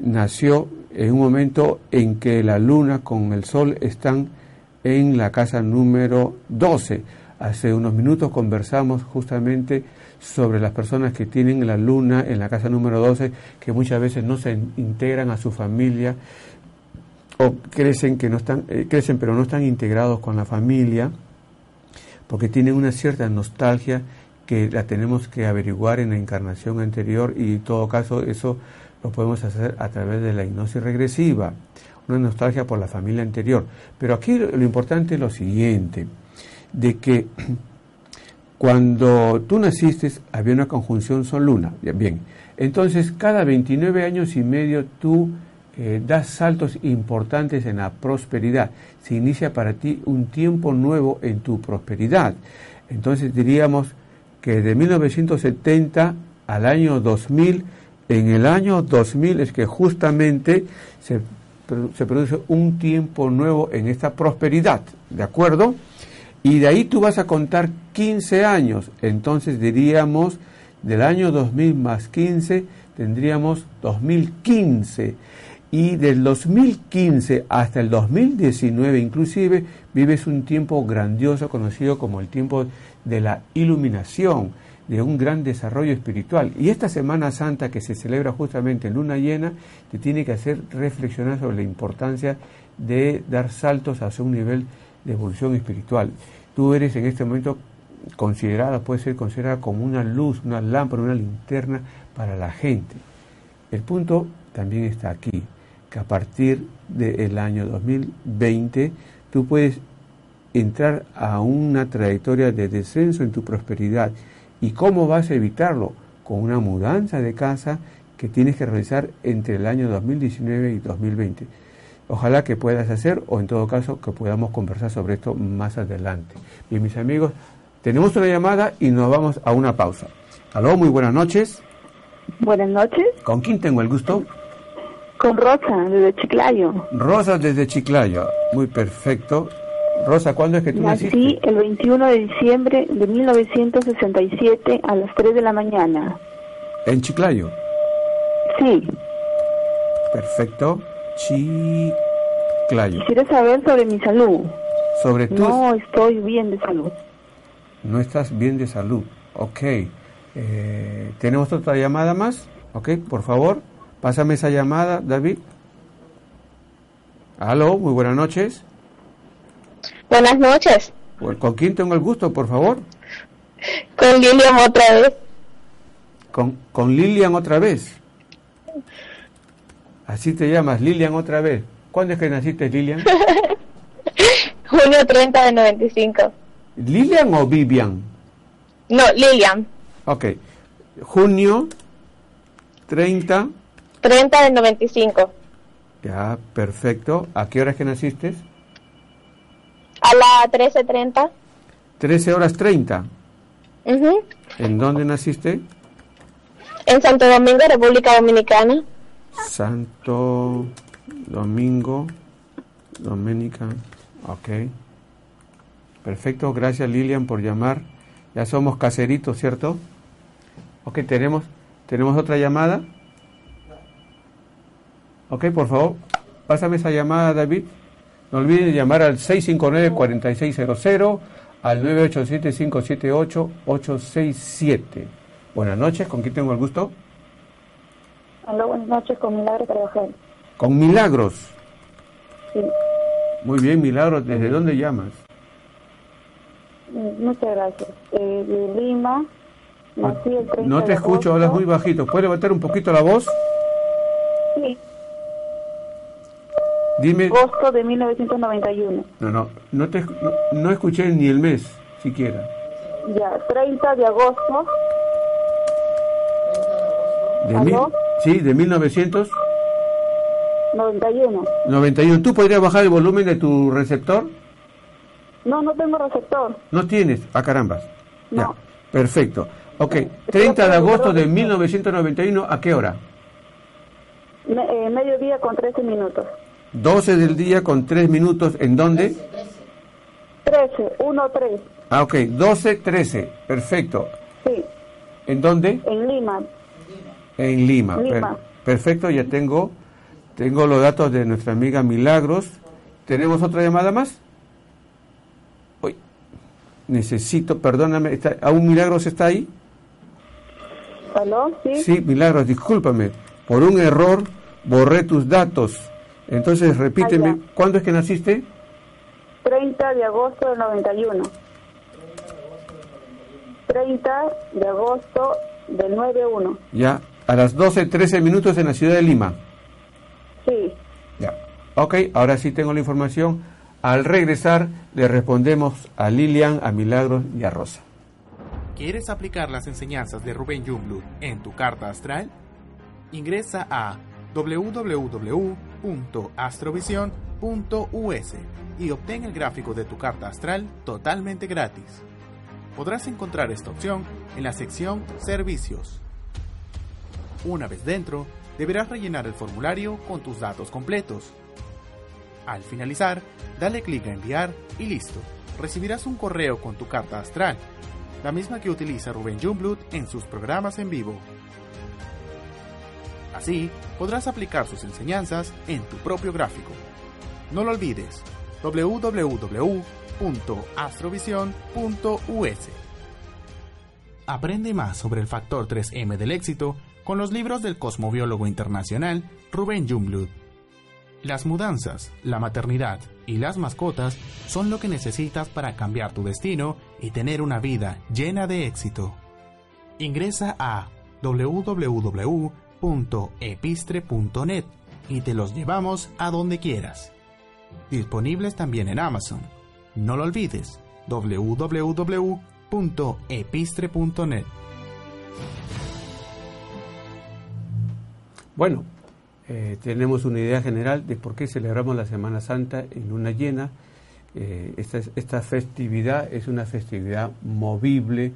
S2: nació en un momento en que la luna con el sol están en la casa número 12. Hace unos minutos conversamos justamente sobre las personas que tienen la luna en la casa número 12, que muchas veces no se integran a su familia o crecen que no están eh, crecen pero no están integrados con la familia porque tienen una cierta nostalgia que la tenemos que averiguar en la encarnación anterior y en todo caso eso lo podemos hacer a través de la hipnosis regresiva, una nostalgia por la familia anterior. Pero aquí lo importante es lo siguiente, de que cuando tú naciste había una conjunción Sol-Luna, bien, entonces cada 29 años y medio tú eh, das saltos importantes en la prosperidad, se inicia para ti un tiempo nuevo en tu prosperidad. Entonces diríamos que de 1970 al año 2000, en el año 2000 es que justamente se, produce un tiempo nuevo en esta prosperidad, ¿de acuerdo? Y de ahí tú vas a contar 15 años, entonces diríamos del año 2000 más 15 tendríamos 2015 y del 2015 hasta el 2019 inclusive vives un tiempo grandioso conocido como el tiempo de la iluminación, de un gran desarrollo espiritual. Y esta Semana Santa que se celebra justamente en luna llena te tiene que hacer reflexionar sobre la importancia de dar saltos hacia un nivel de evolución espiritual. Tú eres en este momento considerada, puede ser considerada como una luz, una lámpara, una linterna para la gente. El punto también está aquí que a partir del año 2020 tú puedes entrar a una trayectoria de descenso en tu prosperidad. ¿Y cómo vas a evitarlo? Con una mudanza de casa que tienes que realizar entre el año 2019 y 2020. Ojalá que puedas hacer o en todo caso que podamos conversar sobre esto más adelante. Bien, mis amigos, tenemos una llamada y nos vamos a una pausa. Aló, muy buenas noches.
S7: Buenas noches.
S2: ¿Con quién tengo el gusto?
S7: Con Rosa, desde Chiclayo.
S2: Rosa desde Chiclayo, muy perfecto. Rosa, ¿cuándo es que tú
S7: Nací
S2: naciste?
S7: el 21 de diciembre de 1967 a las 3 de la mañana.
S2: En Chiclayo.
S7: Sí.
S2: Perfecto. Chiclayo.
S7: Quisiera saber sobre mi salud.
S2: Sobre tu...
S7: No estoy bien de salud.
S2: No estás bien de salud. Ok. Eh, ¿Tenemos otra llamada más? Ok, por favor. Pásame esa llamada, David. Aló, muy buenas noches.
S10: Buenas noches.
S2: ¿Con quién tengo el gusto, por favor?
S10: Con Lilian otra vez.
S2: Con, con Lilian otra vez. Así te llamas, Lilian otra vez. ¿Cuándo es que naciste, Lilian?
S10: Junio 30 de 95.
S2: ¿Lilian o Vivian?
S10: No, Lilian.
S2: Ok. Junio 30.
S10: 30 del 95.
S2: Ya, perfecto. ¿A qué horas que naciste?
S10: A la 13.30.
S2: 13 horas 30.
S10: Ujú.
S2: ¿En dónde naciste?
S10: En Santo Domingo, República Dominicana.
S2: Santo Domingo, Dominica. Ok. Perfecto, gracias Lilian por llamar. Ya somos caseritos, ¿cierto? Ok, tenemos, tenemos otra llamada. Ok, por favor, pásame esa llamada, David. No olviden llamar al 659-4600, al 987-578-867. Buenas noches, ¿con quién tengo el gusto?
S7: Hola, buenas noches, con Milagro Carvajal.
S2: Con Milagros.
S7: Sí.
S2: Muy bien, Milagros, ¿desde dónde llamas?
S7: Mm, Muchas gracias. Eh, de Lima, nací el 30
S2: No te escucho, hablas muy bajito. ¿Puedes levantar un poquito la voz?
S7: Sí,
S2: Dime.
S7: agosto de 1991.
S2: No, no, no, te, no, no escuché ni el mes siquiera.
S7: Ya, 30 de agosto.
S2: De
S7: ¿Aló?
S2: mil, sí, de 1991.
S7: 91.
S2: ¿Tú podrías bajar el volumen de tu receptor?
S7: No, no tengo receptor.
S2: No tienes. Ah, carambas. Ya.
S7: No.
S2: Perfecto. Ok, 30 de agosto de 1991, ¿a qué hora?
S7: Me- eh, mediodía con 13 minutos.
S2: 12 del día con 3 minutos. ¿En dónde?
S7: 13, 1, 3.
S2: Ah, ok, 12, 13. Perfecto.
S7: Sí,
S2: ¿En dónde?
S7: en Lima.
S2: En Lima.
S7: Lima.
S2: Per- Perfecto, ya tengo, tengo los datos de nuestra amiga Milagros. ¿Tenemos otra llamada más? Uy, necesito, perdóname, está, ¿aún Milagros está ahí?
S7: ¿Aló? Sí.
S2: Sí, Milagros, discúlpame. Por un error borré tus datos. Entonces, repíteme,
S7: Ah,
S2: ¿cuándo es que naciste?
S7: 30 de agosto del 91. 30 de agosto del 91.
S2: Ya, a las 12, 13 minutos en la ciudad de Lima.
S7: Sí.
S2: Ya. Ok, ahora sí tengo la información. Al regresar, le respondemos a Lilian, a Milagros y a Rosa.
S5: ¿Quieres aplicar las enseñanzas de Rubén Jungblut en tu carta astral? Ingresa a www.astrovision.us y obtén el gráfico de tu carta astral totalmente gratis. Podrás encontrar esta opción en la sección Servicios. Una vez dentro, deberás rellenar el formulario con tus datos completos. Al finalizar, dale clic a enviar y listo. Recibirás un correo con tu carta astral, la misma que utiliza Rubén Jungblut en sus programas en vivo. Así, podrás aplicar sus enseñanzas en tu propio gráfico. No lo olvides, www.astrovision.us. Aprende más sobre el factor 3M del éxito con los libros del cosmobiólogo internacional Rubén Jungblut. Las mudanzas, la maternidad y las mascotas son lo que necesitas para cambiar tu destino y tener una vida llena de éxito. Ingresa a www.epistre.net y te los llevamos a donde quieras. Disponibles también en Amazon. No lo olvides, www.epistre.net.
S2: Bueno, eh, tenemos una idea general de por qué celebramos la Semana Santa en luna llena. Eh, esta, esta festividad es una festividad movible.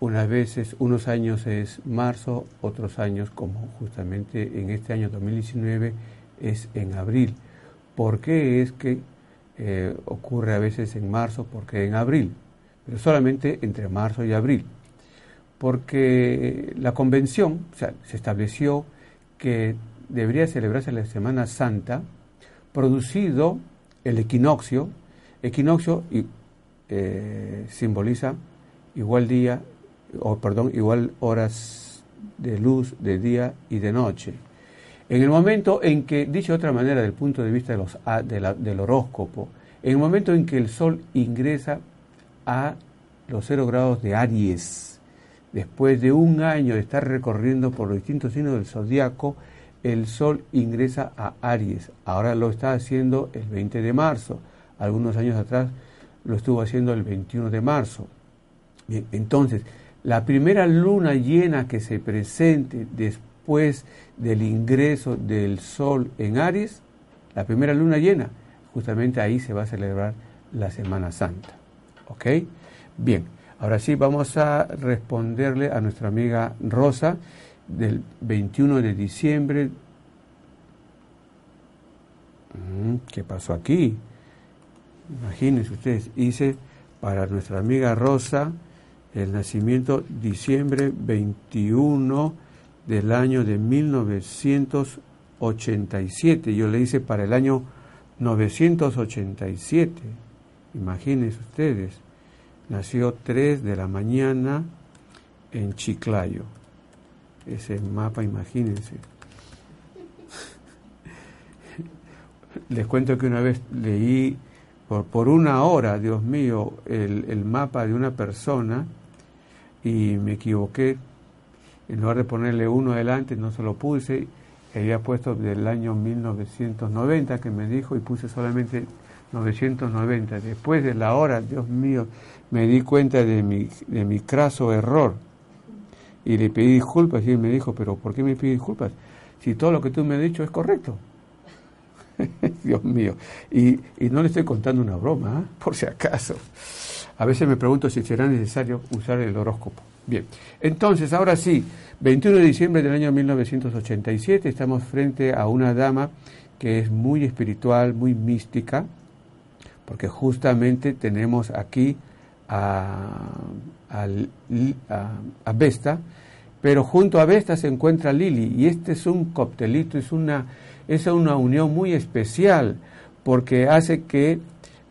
S2: Unas veces, unos años es marzo, otros años, como justamente en este año 2019, es en abril. ¿Por qué es que eh, ocurre a veces en marzo? Porque en abril, pero solamente entre marzo y abril. Porque la convención o sea, se estableció que debería celebrarse la Semana Santa, producido el equinoccio. Equinoccio eh, simboliza igual día, o perdón, igual horas de luz de día y de noche. En el momento en que, dicho de otra manera, del punto de vista de los, la, del horóscopo, en el momento en que el Sol ingresa a los cero grados de Aries, después de un año de estar recorriendo por los distintos signos del zodiaco, el Sol ingresa a Aries. Ahora lo está haciendo el 20 de marzo. Algunos años atrás lo estuvo haciendo el 21 de marzo. Entonces, la primera luna llena que se presente después del ingreso del Sol en Aries, la primera luna llena, justamente ahí se va a celebrar la Semana Santa. ¿Ok? Bien, ahora sí vamos a responderle a nuestra amiga Rosa del 21 de diciembre. ¿Qué pasó aquí? Imagínense ustedes, hice para nuestra amiga Rosa el nacimiento diciembre 21 del año de 1987. Yo le hice para el año 987. Imagínense ustedes. Nació 3 de la mañana en Chiclayo. Ese mapa, imagínense. Les cuento que una vez leí por, por una hora, Dios mío, el, el mapa de una persona y me equivoqué. En lugar de ponerle uno adelante, no se lo puse. Había puesto del año 1990 que me dijo y puse solamente 990. Después de la hora, Dios mío, me di cuenta de mi, de mi craso error y le pedí disculpas y él me dijo, pero ¿por qué me pide disculpas? Si todo lo que tú me has dicho es correcto. Dios mío. Y, y, no le estoy contando una broma, ¿eh? por si acaso. A veces me pregunto si será necesario usar el horóscopo. Bien, entonces, ahora sí, 21 de diciembre del año 1987, estamos frente a una dama que es muy espiritual, muy mística, porque justamente tenemos aquí a, a, a, Vesta, Pero junto a Vesta se encuentra Lili y este es un coctelito, es una, es una unión muy especial porque hace que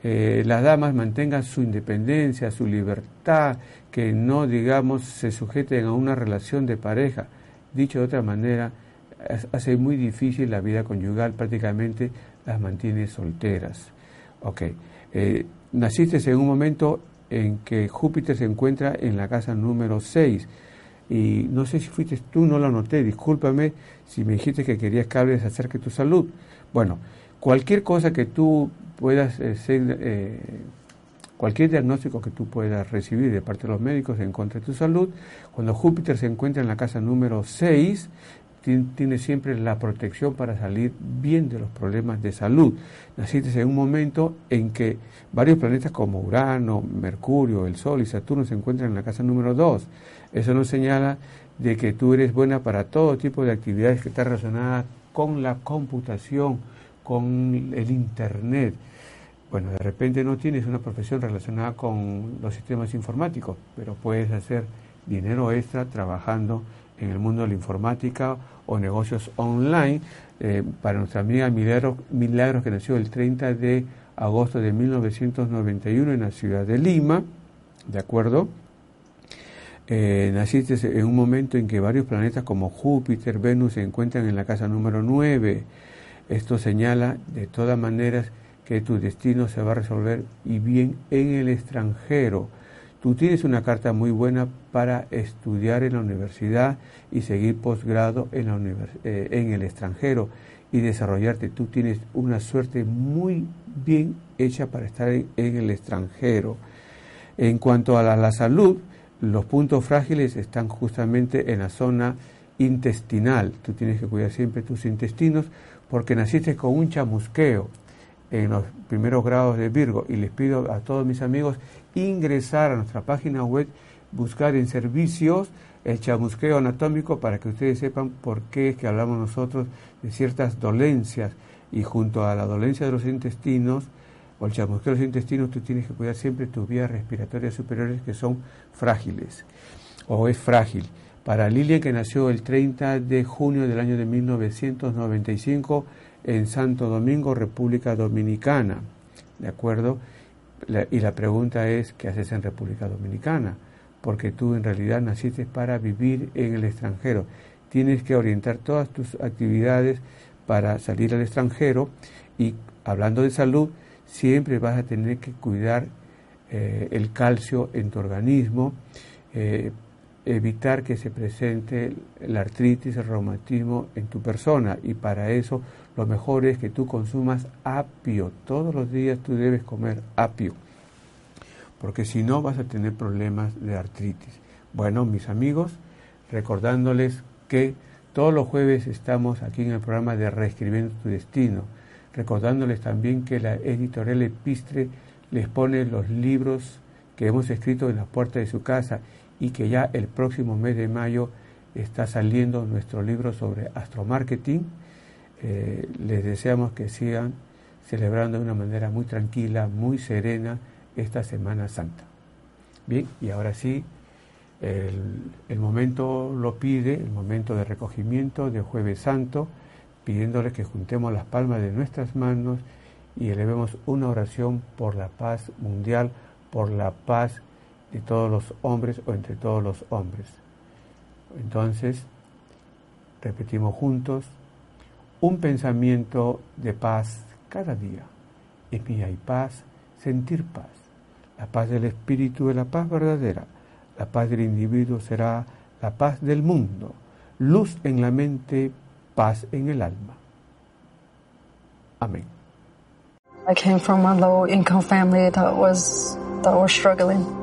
S2: eh, las damas mantengan su independencia, su libertad, que no, digamos, se sujeten a una relación de pareja. Dicho de otra manera, hace muy difícil la vida conyugal, prácticamente las mantiene solteras. Ok, eh, naciste en un momento en que Júpiter se encuentra en la casa número 6. Y no sé si fuiste tú, no lo noté, discúlpame si me dijiste que querías que hables acerca de tu salud. Bueno, cualquier cosa que tú puedas eh, ser, eh, cualquier diagnóstico que tú puedas recibir de parte de los médicos en contra de tu salud, cuando Júpiter se encuentra en la casa número 6, tiene siempre la protección para salir bien de los problemas de salud. Naciste en un momento en que varios planetas como Urano, Mercurio, el Sol y Saturno se encuentran en la casa número 2. Eso nos señala de que tú eres buena para todo tipo de actividades que están relacionadas con la computación, con el Internet. Bueno, de repente no tienes una profesión relacionada con los sistemas informáticos, pero puedes hacer dinero extra trabajando en el mundo de la informática o negocios online. Eh, para nuestra amiga Milagros, Milagros, que nació el 30 de agosto de 1991 en la ciudad de Lima, ¿de acuerdo? Eh, naciste en un momento en que varios planetas como Júpiter, Venus se encuentran en la casa número 9. Esto señala de todas maneras que tu destino se va a resolver y bien en el extranjero. Tú tienes una carta muy buena para estudiar en la universidad y seguir posgrado en, la eh, en el extranjero y desarrollarte. Tú tienes una suerte muy bien hecha para estar en, el extranjero. En cuanto a la salud, los puntos frágiles están justamente en la zona intestinal. Tú tienes que cuidar siempre tus intestinos porque naciste con un chamusqueo en los primeros grados de Virgo y les pido a todos mis amigos ingresar a nuestra página web, buscar en servicios el chamusqueo anatómico para que ustedes sepan por qué es que hablamos nosotros de ciertas dolencias y junto a la dolencia de los intestinos o el chamusqueo de los intestinos tú tienes que cuidar siempre tus vías respiratorias superiores que son frágiles o es frágil. Para Lilian que nació el 30 de junio del año de 1995 en Santo Domingo, República Dominicana. ¿De acuerdo? y la pregunta es, ¿qué haces en República Dominicana? Porque tú en realidad naciste para vivir en el extranjero. Tienes que orientar todas tus actividades para salir al extranjero y hablando de salud, siempre vas a tener que cuidar eh, el calcio en tu organismo, eh, evitar que se presente la artritis, el reumatismo en tu persona y para eso lo mejor es que tú consumas apio. Todos los días tú debes comer apio, porque si no vas a tener problemas de artritis. Bueno, mis amigos, recordándoles que todos los jueves estamos aquí en el programa de Reescribiendo tu Destino, recordándoles también que la editorial Epistre les pone los libros que hemos escrito en la puerta de su casa y que ya el próximo mes de mayo está saliendo nuestro libro sobre astromarketing. Eh, les deseamos que sigan celebrando de una manera muy tranquila, muy serena esta Semana Santa. Bien, y ahora sí, el, el momento lo pide, el momento de recogimiento de Jueves Santo, pidiéndole que juntemos las palmas de nuestras manos y elevemos una oración por la paz mundial, por la paz de todos los hombres o entre todos los hombres. Entonces, repetimos juntos, un pensamiento de paz cada día. En mí hay paz, sentir paz. La paz del espíritu es la paz verdadera. La paz del individuo será la paz del mundo. Luz en la mente, paz en el alma. Amén.
S11: I came from a low income family that was that was struggling.